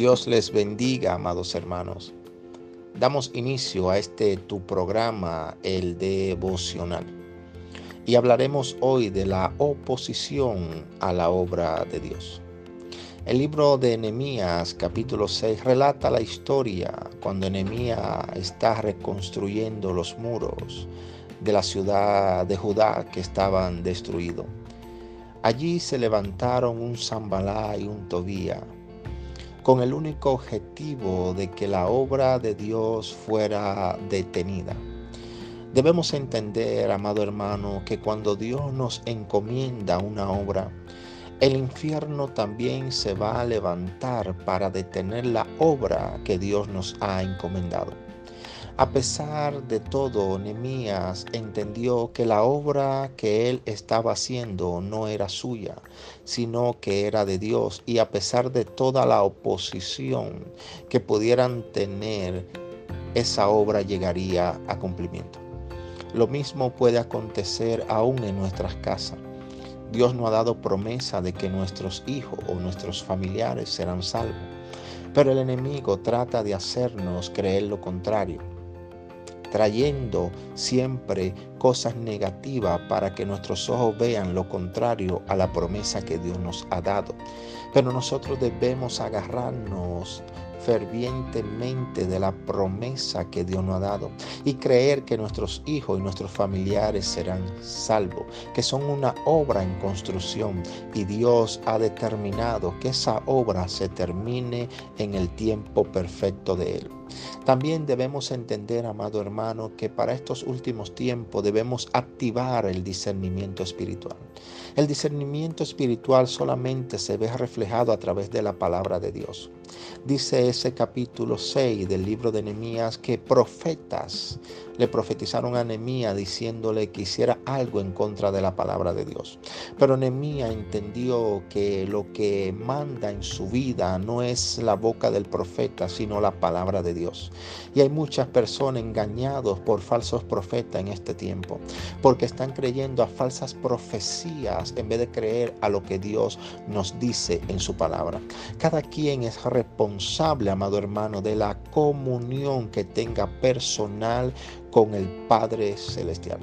Dios les bendiga, amados hermanos. Damos inicio a este tu programa, el devocional. Y hablaremos hoy de la oposición a la obra de Dios. El libro de Nehemías capítulo 6 relata la historia cuando Nehemías está reconstruyendo los muros de la ciudad de Judá que estaban destruidos. Allí se levantaron un Zambalá y un Tobía con el único objetivo de que la obra de Dios fuera detenida. Debemos entender, amado hermano, que cuando Dios nos encomienda una obra, el infierno también se va a levantar para detener la obra que Dios nos ha encomendado. A pesar de todo, Nehemías entendió que la obra que él estaba haciendo no era suya, sino que era de Dios y a pesar de toda la oposición que pudieran tener, esa obra llegaría a cumplimiento. Lo mismo puede acontecer aún en nuestras casas. Dios no ha dado promesa de que nuestros hijos o nuestros familiares serán salvos, pero el enemigo trata de hacernos creer lo contrario trayendo siempre cosas negativas para que nuestros ojos vean lo contrario a la promesa que Dios nos ha dado. Pero nosotros debemos agarrarnos fervientemente de la promesa que Dios nos ha dado y creer que nuestros hijos y nuestros familiares serán salvos, que son una obra en construcción y Dios ha determinado que esa obra se termine en el tiempo perfecto de Él. También debemos entender, amado hermano, que para estos últimos tiempos debemos activar el discernimiento espiritual. El discernimiento espiritual solamente se ve reflejado a través de la palabra de Dios. Dice ese capítulo 6 del libro de Nehemías que profetas le profetizaron a Nehemías diciéndole que hiciera algo en contra de la palabra de Dios. Pero Nehemías entendió que lo que manda en su vida no es la boca del profeta, sino la palabra de Dios. Y hay muchas personas engañados por falsos profetas en este tiempo, porque están creyendo a falsas profecías en vez de creer a lo que Dios nos dice en su palabra. Cada quien es responsable, amado hermano, de la comunión que tenga personal con el Padre Celestial.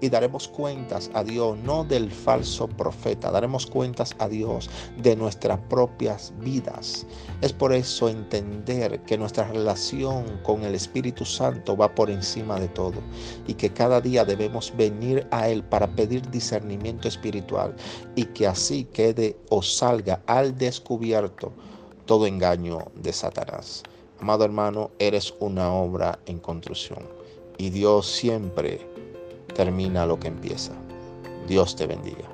Y daremos cuentas a Dios, no del falso profeta, daremos cuentas a Dios de nuestras propias vidas. Es por eso entender que nuestra relación con el Espíritu Santo va por encima de todo y que cada día debemos venir a Él para pedir discernimiento espiritual y que así quede o salga al descubierto todo engaño de Satanás. Amado hermano, eres una obra en construcción y Dios siempre termina lo que empieza. Dios te bendiga.